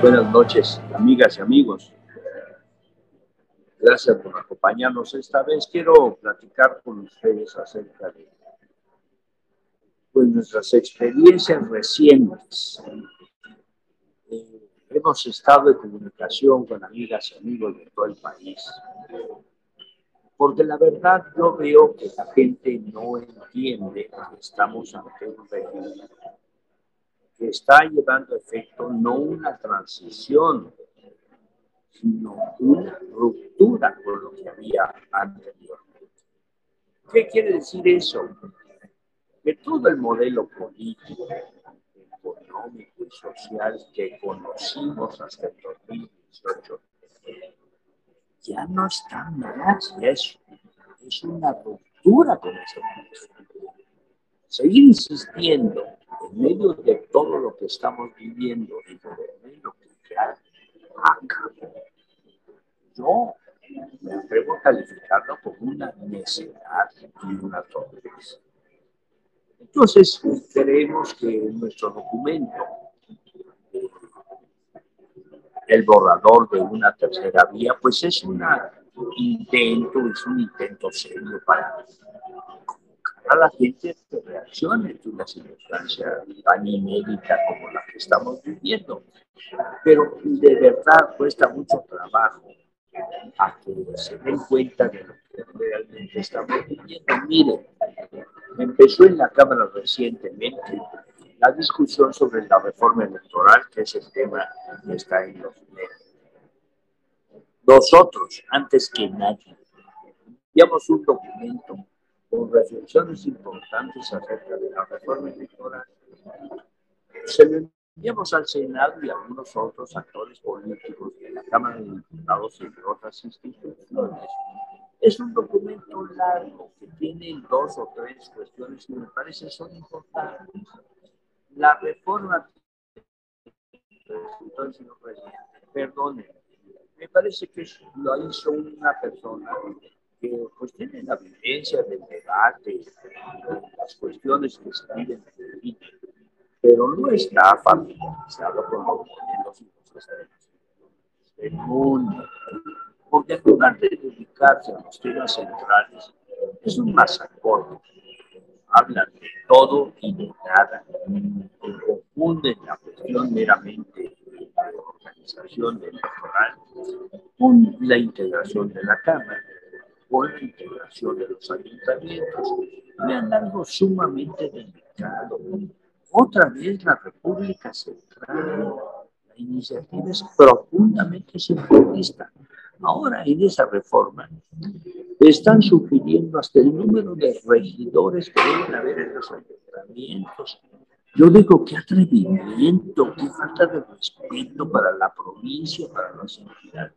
Buenas noches, amigas y amigos. Gracias por acompañarnos esta vez. Quiero platicar con ustedes acerca de pues, nuestras experiencias recientes. Eh, hemos estado en comunicación con amigas y amigos de todo el país. Porque la verdad yo veo que la gente no entiende que estamos ante un régimen que está llevando efecto no una transición, sino una ruptura con lo que había anteriormente. ¿Qué quiere decir eso? Que todo el modelo político, económico y social que conocimos hasta el 2018 ya no está más, es, es una ruptura con ese modelo. Seguir insistiendo medio de todo lo que estamos viviendo y de lo que ya acabó, yo me atrevo a calificarlo como una necedad y una torpeza. Entonces, creemos que nuestro documento, el borrador de una tercera vía, pues es un intento, es un intento serio para a la gente que reaccione ante una circunstancia tan inédita como la que estamos viviendo. Pero de verdad cuesta mucho trabajo a que se den cuenta de lo que realmente estamos viviendo. Miren, empezó en la Cámara recientemente la discusión sobre la reforma electoral, que es el tema que está en los medios. Nosotros, antes que nadie, enviamos un documento con reflexiones importantes acerca de la reforma electoral. Se lo enviamos al Senado y a algunos otros actores políticos de la Cámara de Diputados de otras instituciones. Es un documento largo que tiene dos o tres cuestiones que me parece son importantes. La reforma perdone, me parece que lo hizo una persona que pues tiene la vivencia del debate, las cuestiones que se viven en el pero no está familiarizado con modelos y los del mundo. Porque en lugar de dedicarse a los temas centrales, es un masacón. Hablan de todo y de nada. Confunden la cuestión meramente de la organización electoral con la integración de la Cámara la integración de los ayuntamientos, han dado sumamente delicado. Otra vez la República Central, la iniciativa es profundamente simplista. Ahora en esa reforma están sugiriendo hasta el número de regidores que deben haber en los ayuntamientos. Yo digo, qué atrevimiento, qué falta de respeto para la provincia, para las entidades.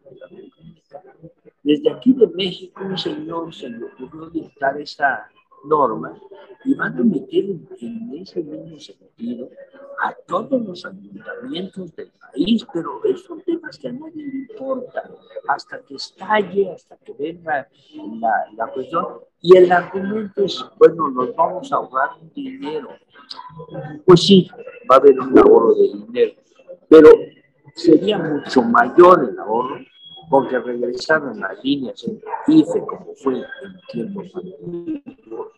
Desde aquí de México, un señor se le ocurrió dictar esta norma y van a meter en ese mismo sentido a todos los ayuntamientos del país, pero son temas que a nadie le importa, hasta que estalle, hasta que venga la, la cuestión. Y el argumento es, bueno, nos vamos a ahorrar un dinero. Pues sí, va a haber un ahorro de dinero, pero sería mucho mayor el ahorro porque regresaron a líneas en IFE, como fue en tiempos antiguos,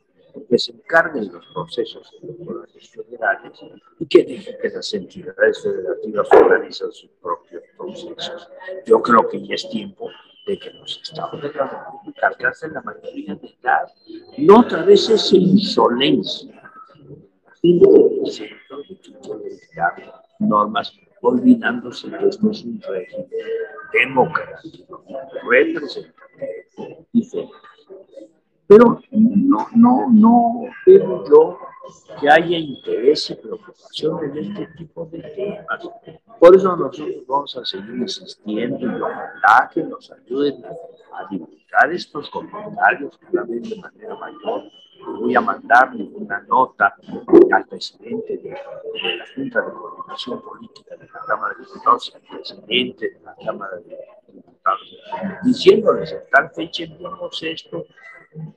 que se encarguen los procesos electorales federales y que dejen que las entidades federativas organizan sus propios procesos. Yo creo que ya es tiempo de que los estados de alcancen la mayoría de edad. No otra vez esa insolencia. centro de normas olvidándose que esto es un régimen democrático, representativo y feliz. Pero no, no, no veo yo que haya interés y preocupación en este tipo de temas. Por eso nosotros vamos a seguir insistiendo y ojalá que nos ayuden a divulgar estos comentarios cada vez de manera mayor voy a mandarle una nota al presidente de, la Junta de Coordinación Política de Cámara de Diputados, al presidente de la Cámara de Diputados, diciéndoles en tal fecha enviamos esto,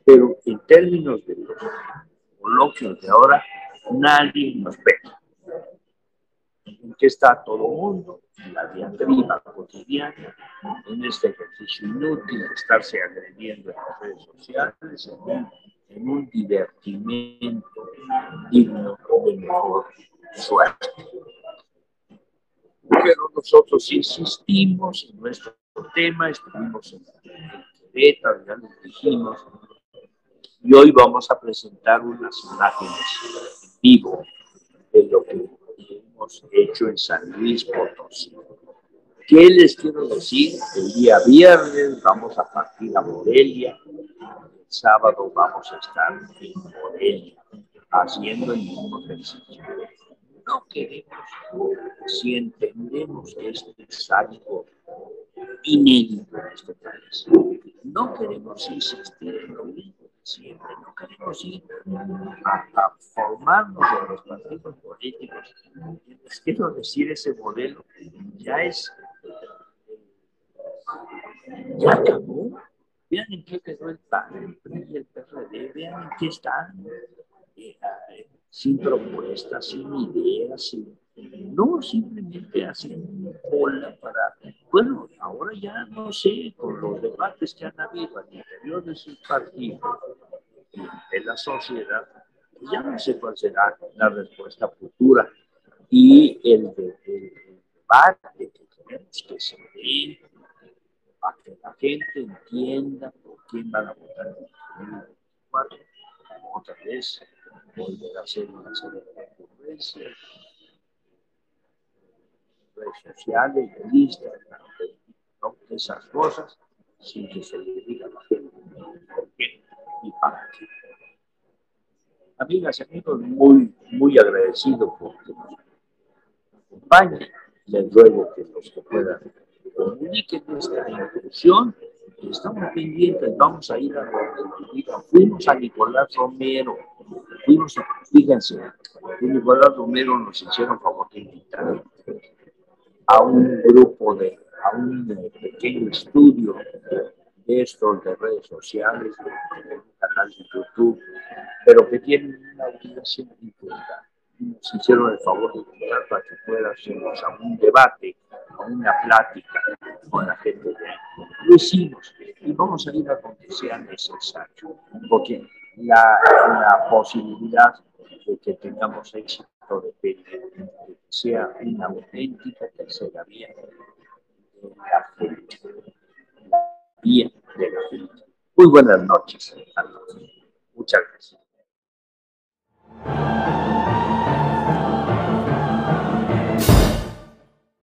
pero en términos de los coloquios de ahora, nadie nos ve. en qué está todo el mundo, en la diatriba cotidiana, en este ejercicio inútil de estarse agrediendo en las redes sociales, en un, divertimento digno de mejor suerte. Nosotros insistimos en nuestro tema, estuvimos en beta, ya les dijimos, y hoy vamos a presentar unas imágenes en vivo de lo que hemos hecho en San Luis Potosí. ¿Qué les quiero decir? El día viernes vamos a partir a Morelia, el sábado vamos a estar en Morelia haciendo el mismo ejercicio. No queremos, si entendemos que esto es algo inédito en este país, no queremos insistir en lo mismo siempre, no queremos ir a, formarnos en los partidos políticos. Quiero decir, ese modelo ya es, ya acabó. Vean en qué quedó el PAN, el PRD, vean en qué están, eh, eh, sin propuestas, sin ideas, sin no simplemente hacen bola para, bueno, ahora ya no sé, con los debates que han habido al interior de sus partidos y de la sociedad, ya no sé cuál será la respuesta futura. Y el, debate que tenemos que seguir para que la gente entienda por quién van a votar en el 2024, otra vez volver a hacer una serie de ocurrencias redes sociales, de listas, esas cosas, sin que se le diga a la gente por qué y para qué. Amigas y amigos, muy, muy agradecido por que nos acompañen. Les ruego que los que puedan comuniquen esta inclusión. Estamos pendientes, vamos a ir a donde Fuimos a Nicolás Romero, fuimos, fíjense, Nicolás Romero nos hicieron favor de invitar a un grupo de, a un pequeño estudio de estos de redes sociales, de, un canal de YouTube, pero que tienen una audiencia importante. Nos hicieron el favor de invitar para que fuéramos a un debate, a una plática con la gente de ahí. Lo hicimos y vamos a ir a donde sea necesario, porque la, la posibilidad de que tengamos éxito de que sea una auténtica tercera vía de la gente. Vía de la gente. Muy buenas noches a todos. Muchas gracias.